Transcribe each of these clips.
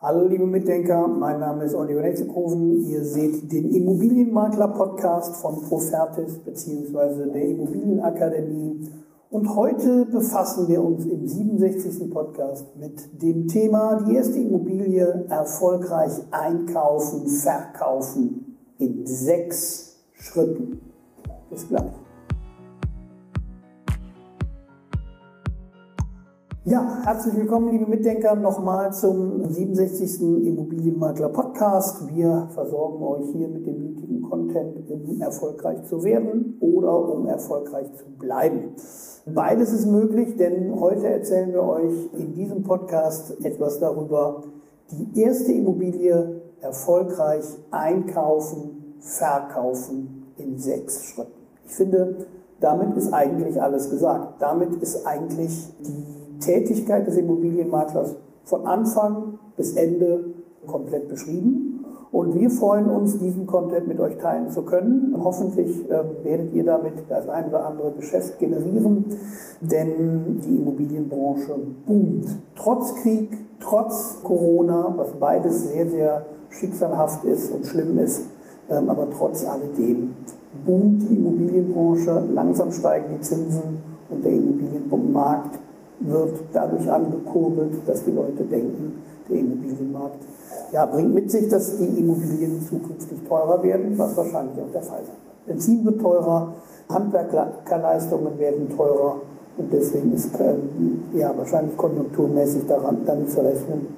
Hallo liebe Mitdenker, mein Name ist Oliver Netzekhoven. Ihr seht den Immobilienmakler-Podcast von Profertis bzw. der Immobilienakademie. Und heute befassen wir uns im 67. Podcast mit dem Thema die erste Immobilie erfolgreich einkaufen, verkaufen in sechs Schritten. Bis gleich. Ja, herzlich willkommen, liebe Mitdenker, nochmal zum 67. Immobilienmakler Podcast. Wir versorgen euch hier mit dem nötigen Content, um erfolgreich zu werden oder um erfolgreich zu bleiben. Beides ist möglich, denn heute erzählen wir euch in diesem Podcast etwas darüber, die erste Immobilie erfolgreich einkaufen, verkaufen in sechs Schritten. Ich finde, damit ist eigentlich alles gesagt. Damit ist eigentlich die Tätigkeit des Immobilienmaklers von Anfang bis Ende komplett beschrieben. Und wir freuen uns, diesen Content mit euch teilen zu können. Hoffentlich äh, werdet ihr damit das ein oder andere Geschäft generieren, denn die Immobilienbranche boomt. Trotz Krieg, trotz Corona, was beides sehr, sehr schicksalhaft ist und schlimm ist, ähm, aber trotz alledem boomt die Immobilienbranche, langsam steigen die Zinsen und der Immobilienmarkt wird dadurch angekurbelt, dass die Leute denken, der Immobilienmarkt ja, bringt mit sich, dass die Immobilien zukünftig teurer werden, was wahrscheinlich auch der Fall sein wird. Benzin wird teurer, Handwerkerleistungen werden teurer und deswegen ist ähm, ja, wahrscheinlich konjunkturmäßig daran damit zu rechnen,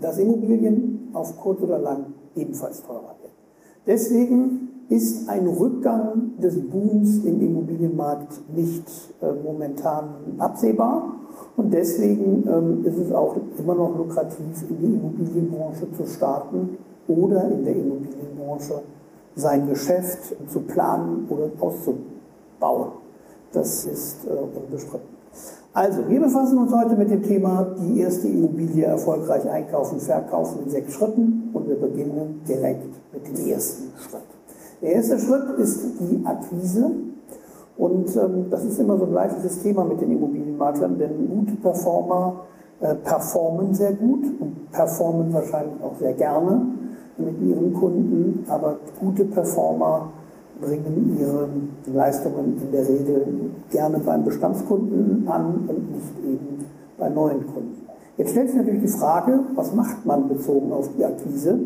dass Immobilien auf kurz oder lang ebenfalls teurer werden. Deswegen ist ein Rückgang des Booms im Immobilienmarkt nicht äh, momentan absehbar. Und deswegen ähm, ist es auch immer noch lukrativ, in die Immobilienbranche zu starten oder in der Immobilienbranche sein Geschäft zu planen oder auszubauen. Das ist äh, unbestritten. Also, wir befassen uns heute mit dem Thema die erste Immobilie erfolgreich einkaufen, verkaufen in sechs Schritten und wir beginnen direkt mit dem ersten Schritt. Der erste Schritt ist die Akquise. Und ähm, das ist immer so ein leidiges Thema mit den Immobilienmaklern, denn gute Performer äh, performen sehr gut und performen wahrscheinlich auch sehr gerne mit ihren Kunden, aber gute Performer bringen ihre Leistungen in der Regel gerne beim Bestandskunden an und nicht eben bei neuen Kunden. Jetzt stellt sich natürlich die Frage, was macht man bezogen auf die Akquise?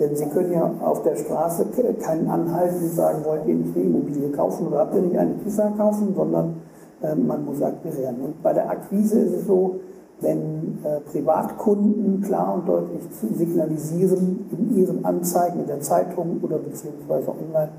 Denn Sie können ja auf der Straße keinen anhalten und sagen, wollt ihr nicht eine Immobilie kaufen oder habt ihr nicht eine Kisa kaufen, sondern äh, man muss akquirieren. Und bei der Akquise ist es so, wenn äh, Privatkunden klar und deutlich signalisieren in ihren Anzeigen in der Zeitung oder beziehungsweise online,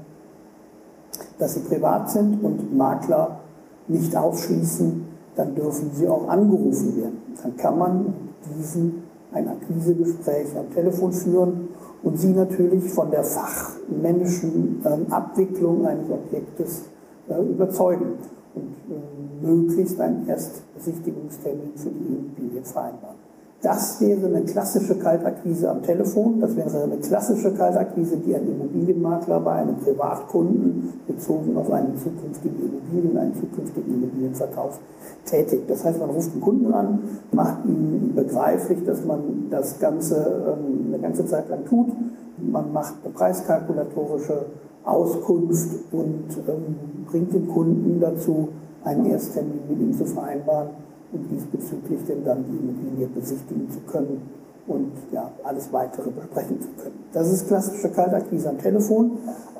dass sie privat sind und Makler nicht ausschließen, dann dürfen sie auch angerufen werden. Dann kann man diesen ein Akquisegespräch am Telefon führen und sie natürlich von der fachmännischen ähm, Abwicklung eines Objektes äh, überzeugen und äh, möglichst einen Erstbesichtigungstermin für die Immobilie vereinbaren. Das wäre eine klassische Kaltakquise am Telefon, das wäre eine klassische Kaltakquise, die ein Immobilienmakler bei einem Privatkunden bezogen auf einen zukünftigen Immobilien, einen zukünftigen Immobilienverkauf tätigt. Das heißt, man ruft den Kunden an, macht ihm begreiflich, dass man das Ganze ähm, eine ganze Zeit lang tut. Man macht eine preiskalkulatorische Auskunft und ähm, bringt den Kunden dazu, einen Ersttermin mit ihm zu vereinbaren und diesbezüglich denn dann die Immobilie besichtigen zu können und ja, alles weitere besprechen zu können. Das ist klassische Kaltakquise am Telefon,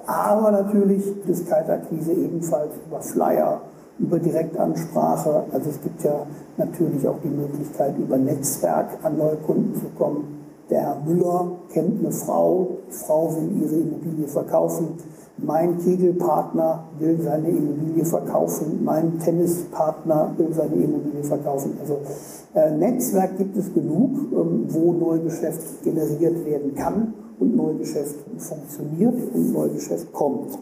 aber natürlich ist Kaltakquise ebenfalls über Flyer, über Direktansprache. Also es gibt ja natürlich auch die Möglichkeit, über Netzwerk an neue Kunden zu kommen. Der Herr Müller kennt eine Frau, die Frau will ihre Immobilie verkaufen mein Kegelpartner will seine Immobilie verkaufen, mein Tennispartner will seine Immobilie verkaufen. Also äh, Netzwerk gibt es genug, ähm, wo Neugeschäft generiert werden kann und Neugeschäft funktioniert und Neugeschäft kommt.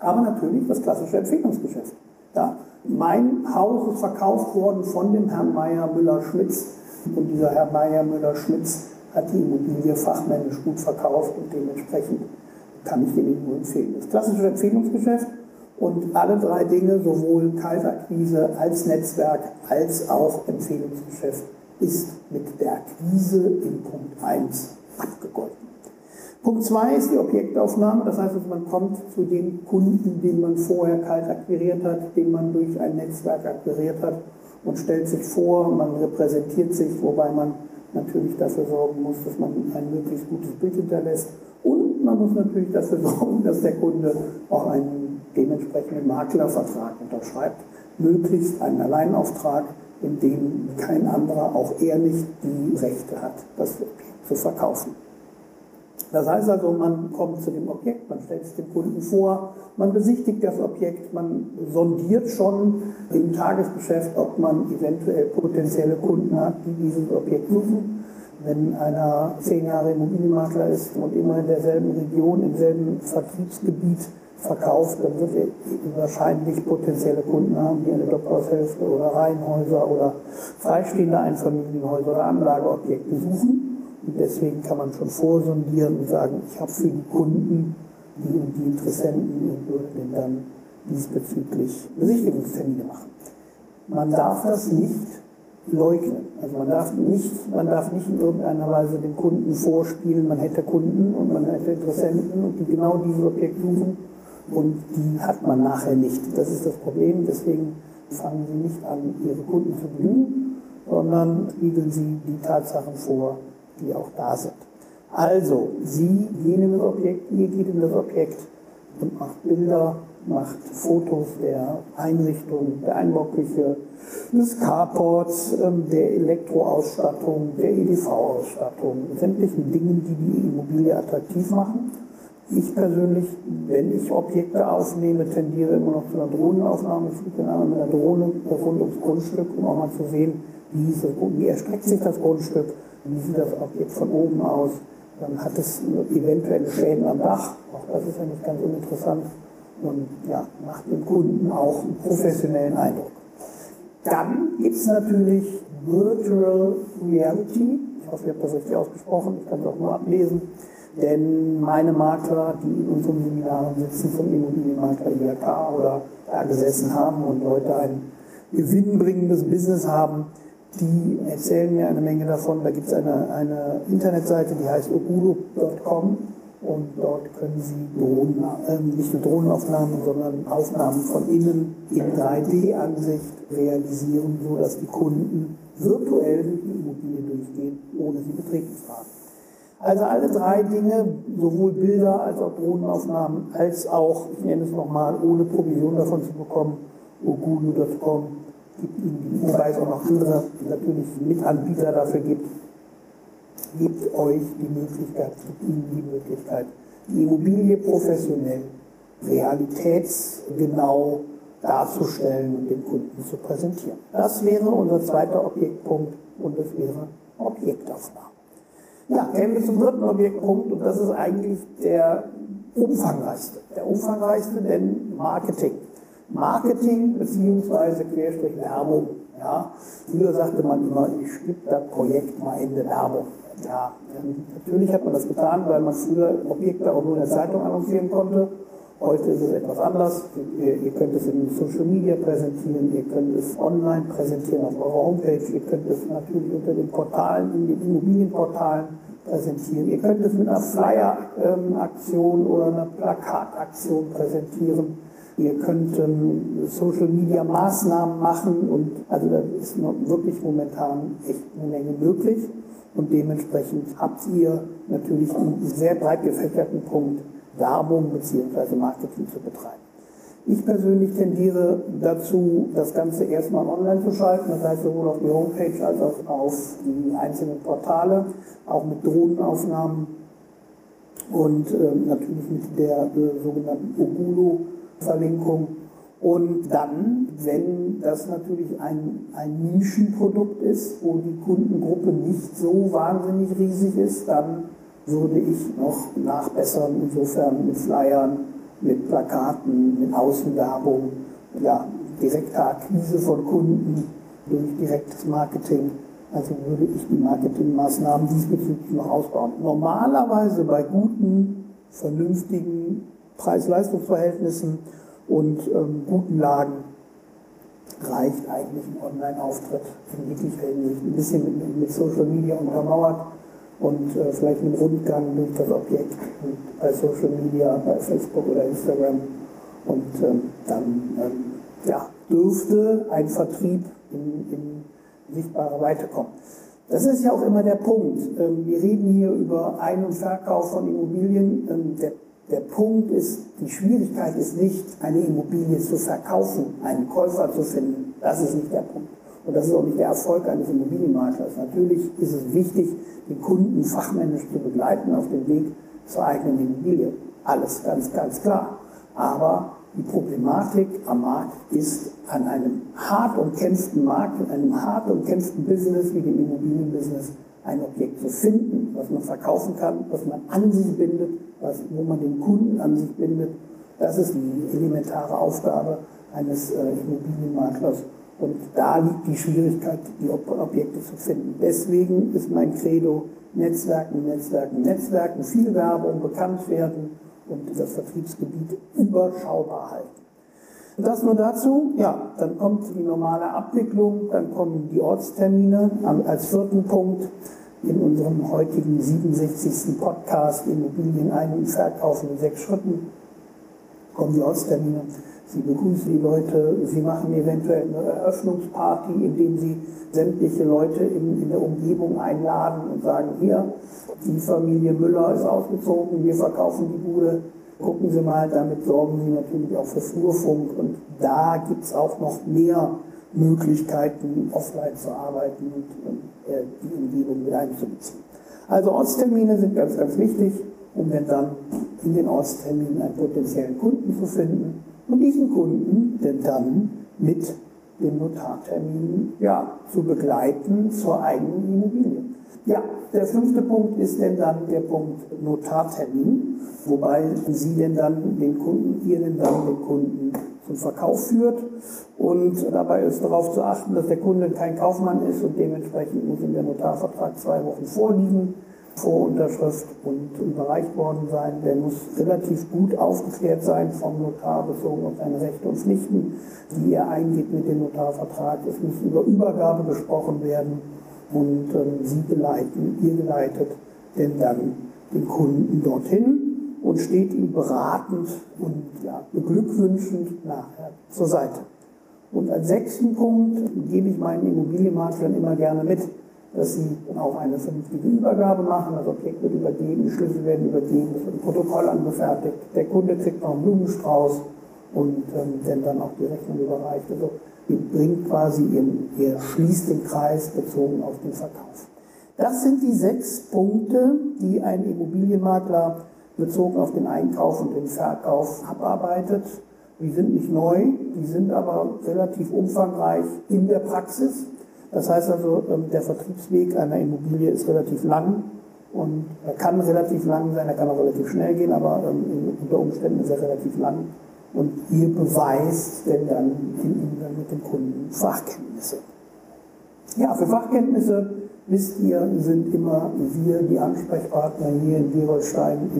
Aber natürlich das klassische Empfehlungsgeschäft. Ja, mein Haus ist verkauft worden von dem Herrn Meier Müller-Schmitz und dieser Herr Meier Müller-Schmitz hat die Immobilie fachmännisch gut verkauft und dementsprechend kann ich Ihnen nur empfehlen. Das klassische Empfehlungsgeschäft und alle drei Dinge, sowohl Kaltakquise als Netzwerk als auch Empfehlungsgeschäft, ist mit der Akquise in Punkt 1 abgegolten. Punkt 2 ist die Objektaufnahme, das heißt, man kommt zu dem Kunden, den man vorher kalt akquiriert hat, den man durch ein Netzwerk akquiriert hat und stellt sich vor, man repräsentiert sich, wobei man natürlich dafür sorgen muss, dass man ein möglichst gutes Bild hinterlässt und man muss natürlich dafür sorgen, dass der Kunde auch einen dementsprechenden Maklervertrag unterschreibt, möglichst einen Alleinauftrag, in dem kein anderer, auch er nicht, die Rechte hat, das zu verkaufen. Das heißt also, man kommt zu dem Objekt, man stellt es dem Kunden vor, man besichtigt das Objekt, man sondiert schon im Tagesgeschäft, ob man eventuell potenzielle Kunden hat, die dieses Objekt suchen. Wenn einer zehn Jahre Immobilienmakler ist und immer in derselben Region, im selben Vertriebsgebiet verkauft, dann wird er wahrscheinlich potenzielle Kunden haben, die eine Doppelhaushälfte oder Reihenhäuser oder freistehende Einfamilienhäuser oder Anlageobjekte suchen. Und deswegen kann man schon vorsondieren und sagen, ich habe für die Kunden, die und die Interessenten würde denen dann diesbezüglich Besichtigungstermine machen. Man darf das nicht leugnen. Also man darf nicht, man darf nicht in irgendeiner Weise dem Kunden vorspielen, man hätte Kunden und man hätte Interessenten und die genau dieses Objekt suchen und die hat man nachher nicht. Das ist das Problem. Deswegen fangen Sie nicht an, Ihre Kunden zu belügen, sondern spiegeln Sie die Tatsachen vor, die auch da sind. Also, Sie gehen in das Objekt, ihr geht in das Objekt und macht Bilder, macht Fotos der Einrichtung, der Einbauküche, des Carports, ähm, der Elektroausstattung, der EDV-Ausstattung, sämtlichen Dingen, die die Immobilie attraktiv machen. Ich persönlich, wenn ich Objekte aufnehme, tendiere immer noch zu einer Drohnenaufnahme. Ich fliege dann mit einer Drohne rund ums Grundstück, um auch mal zu sehen, wie, es, wie erstreckt sich das Grundstück, sieht das Objekt von oben aus? Dann hat es eventuelle Schäden am Dach. Auch das ist ja nicht ganz uninteressant. Und ja, macht dem Kunden auch einen professionellen Eindruck. Dann gibt es natürlich Virtual Reality. Ich hoffe, ich habe das richtig ausgesprochen. Ich kann es auch nur ablesen. Denn meine Makler, die in unseren Seminaren sitzen, vom Immobilienmakler IHK oder da gesessen haben und heute ein gewinnbringendes Business haben, die erzählen mir eine Menge davon. Da gibt es eine, eine Internetseite, die heißt ogulo.com und dort können Sie Drohnen, äh, nicht nur Drohnenaufnahmen, sondern Aufnahmen von innen in 3D-Ansicht realisieren, sodass die Kunden virtuell die Immobilie durchgehen, ohne sie betreten zu haben. Also alle drei Dinge, sowohl Bilder als auch Drohnenaufnahmen, als auch, ich nenne es nochmal, ohne Provision davon zu bekommen, Ihnen, wobei es auch noch andere natürlich Mitanbieter dafür gibt, gibt euch die Möglichkeit, gibt Ihnen die Möglichkeit, die Immobilie professionell, realitätsgenau darzustellen und dem Kunden zu präsentieren. Das wäre unser zweiter Objektpunkt und das wäre Objektaufnahme. Ja, kämen wir zum dritten Objektpunkt und das ist eigentlich der umfangreichste. Der umfangreichste, denn Marketing. Marketing beziehungsweise Querstrich Werbung. Ja. Früher sagte man immer, ich stippe das Projekt mal in der Werbung. Ja, natürlich hat man das getan, weil man früher Objekte auch nur in der Zeitung annoncieren konnte. Heute ist es etwas anders. Ihr, ihr, könnt es in Social Media präsentieren, ihr könnt es online präsentieren auf eurer Homepage, ihr könnt es natürlich unter den Portalen, in den Immobilienportalen präsentieren. Ihr könnt es mit einer Flyer-Aktion oder einer Plakataktion präsentieren. Ihr könnt ähm, Social Media Maßnahmen machen und also da ist wirklich momentan echt eine Menge möglich. Und dementsprechend habt ihr natürlich einen sehr breit gefächerten Punkt, Werbung bzw. Marketing zu betreiben. Ich persönlich tendiere dazu, das Ganze erstmal online zu schalten, das heißt sowohl auf die Homepage als auch auf die einzelnen Portale, auch mit Drohnenaufnahmen und äh, natürlich mit der äh, sogenannten Ogulo-Verlinkung. Und dann, wenn das natürlich ein, ein Nischenprodukt ist, wo die Kundengruppe nicht so wahnsinnig riesig ist, dann würde ich noch nachbessern, insofern mit Flyern, mit Plakaten, mit Außenwerbung, ja, direkter Akquise von Kunden durch direktes Marketing. Also würde ich die Marketingmaßnahmen diesbezüglich noch ausbauen. Normalerweise bei guten, vernünftigen Preis-Leistungs-Verhältnissen und ähm, guten Lagen reicht eigentlich ein Online-Auftritt in jeglicher Hinsicht. Ein bisschen mit, mit Social Media untermauert und äh, vielleicht einen Rundgang durch das Objekt bei Social Media, bei Facebook oder Instagram. Und ähm, dann ähm, ja, dürfte ein Vertrieb in, in sichtbare Weite kommen. Das ist ja auch immer der Punkt. Ähm, wir reden hier über Ein- und Verkauf von Immobilien. Ähm, der, der Punkt ist, die Schwierigkeit ist nicht, eine Immobilie zu verkaufen, einen Käufer zu finden. Das ist nicht der Punkt. Und das ist auch nicht der Erfolg eines Immobilienmaklers. Natürlich ist es wichtig, den Kunden fachmännisch zu begleiten auf dem Weg zur eigenen Immobilie. Alles ganz, ganz klar. Aber die Problematik am Markt ist, an einem hart umkämpften Markt, in einem hart umkämpften Business wie dem Immobilienbusiness, ein Objekt zu finden, was man verkaufen kann, was man an sich bindet, was, wo man den Kunden an sich bindet. Das ist die elementare Aufgabe eines äh, Immobilienmaklers. Und da liegt die Schwierigkeit, die Objekte zu finden. Deswegen ist mein Credo Netzwerken, Netzwerken, Netzwerken, viel Werbung, bekannt werden und das Vertriebsgebiet überschaubar halten. Das nur dazu. Ja, dann kommt die normale Abwicklung, dann kommen die Ortstermine als vierten Punkt in unserem heutigen 67. Podcast Immobilien ein- und verkaufen in sechs Schritten. Kommen die Ortstermine. Sie begrüßen die Leute, Sie machen eventuell eine Eröffnungsparty, indem Sie sämtliche Leute in, in der Umgebung einladen und sagen, hier, die Familie Müller ist ausgezogen, wir verkaufen die Bude, gucken Sie mal, damit sorgen Sie natürlich auch für Flurfunk und da gibt es auch noch mehr Möglichkeiten, offline zu arbeiten und äh, die Umgebung mit einzubeziehen. Also Ortstermine sind ganz, ganz wichtig, um dann in den Ortsterminen einen potenziellen Kunden zu finden und diesen Kunden denn dann mit dem Notartermin ja, zu begleiten zur eigenen Immobilie. Ja, der fünfte Punkt ist denn dann der Punkt Notartermin, wobei Sie denn dann den Kunden, ihr denn dann den Kunden zum Verkauf führt. Und dabei ist darauf zu achten, dass der Kunde kein Kaufmann ist und dementsprechend muss ihm der Notarvertrag zwei Wochen vorliegen. Vorunterschrift und überreicht worden sein. Der muss relativ gut aufgeklärt sein vom Notar bezogen auf seine Rechte und Pflichten, die er eingeht mit dem Notarvertrag. Es muss über Übergabe gesprochen werden und ähm, Sie geleiten, ihr geleitet denn dann den Kunden dorthin und steht ihm beratend und ja, beglückwünschend nachher zur Seite. Und als sechsten Punkt gebe ich meinen Immobilienmaklern immer gerne mit, dass sie auch eine vernünftige Übergabe machen. Das Objekt wird übergeben, die Schlüssel werden übergeben, es wird ein Protokoll angefertigt, der Kunde kriegt noch einen Blumenstrauß und ähm, dann, dann auch die Rechnung überreicht. Also ihr bringt quasi, ihr, ihr schließt den Kreis bezogen auf den Verkauf. Das sind die sechs Punkte, die ein Immobilienmakler bezogen auf den Einkauf und den Verkauf abarbeitet. Die sind nicht neu, die sind aber relativ umfangreich in der Praxis. Das heißt also, ähm, der Vertriebsweg einer Immobilie ist relativ lang und er kann relativ lang sein, er kann auch relativ schnell gehen, aber ähm, unter Umständen ist er relativ lang. Und ihr beweist denn dann im Umgang mit dem Kunden Fachkenntnisse. Ja, für Fachkenntnisse, wisst ihr, sind immer wir die Ansprechpartner. Hier in Gerolstein,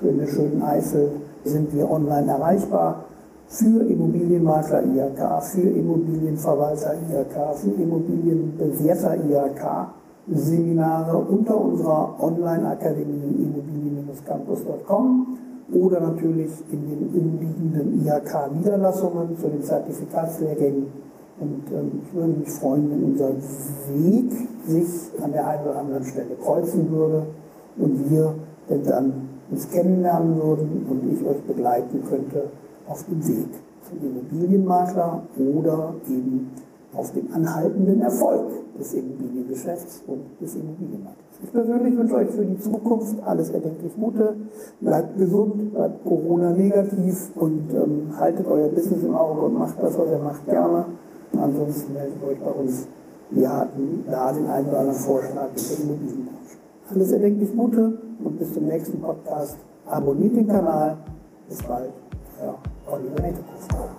in der schönen Eifel, sind wir online erreichbar. Für Immobilienmakler IHK, für Immobilienverwalter IHK, für Immobilienbewerter IHK Seminare unter unserer Online-Akademie immobilien-campus.com oder natürlich in den umliegenden IHK-Niederlassungen zu den Zertifikatslehrgängen. Und ähm, ich würde mich freuen, wenn unser Weg sich an der einen oder anderen Stelle kreuzen würde und wir denn dann uns kennenlernen würden und ich euch begleiten könnte auf dem Weg zum Immobilienmakler oder eben auf dem anhaltenden Erfolg des Immobiliengeschäfts und des Immobilienmarktes. Ich persönlich wünsche euch für die Zukunft alles erdenklich Gute. Bleibt gesund, bleibt Corona-negativ und ähm, haltet euer Business im Auge und macht das, was ihr macht, gerne. Ansonsten meldet euch bei uns. Wir hatten da den einen oder anderen Vorschlag mit der Immobilienbranche. Alles erdenklich Gute und bis zum nächsten Podcast. Abonniert den Kanal. Bis bald. Ja, Oliver Nettekow.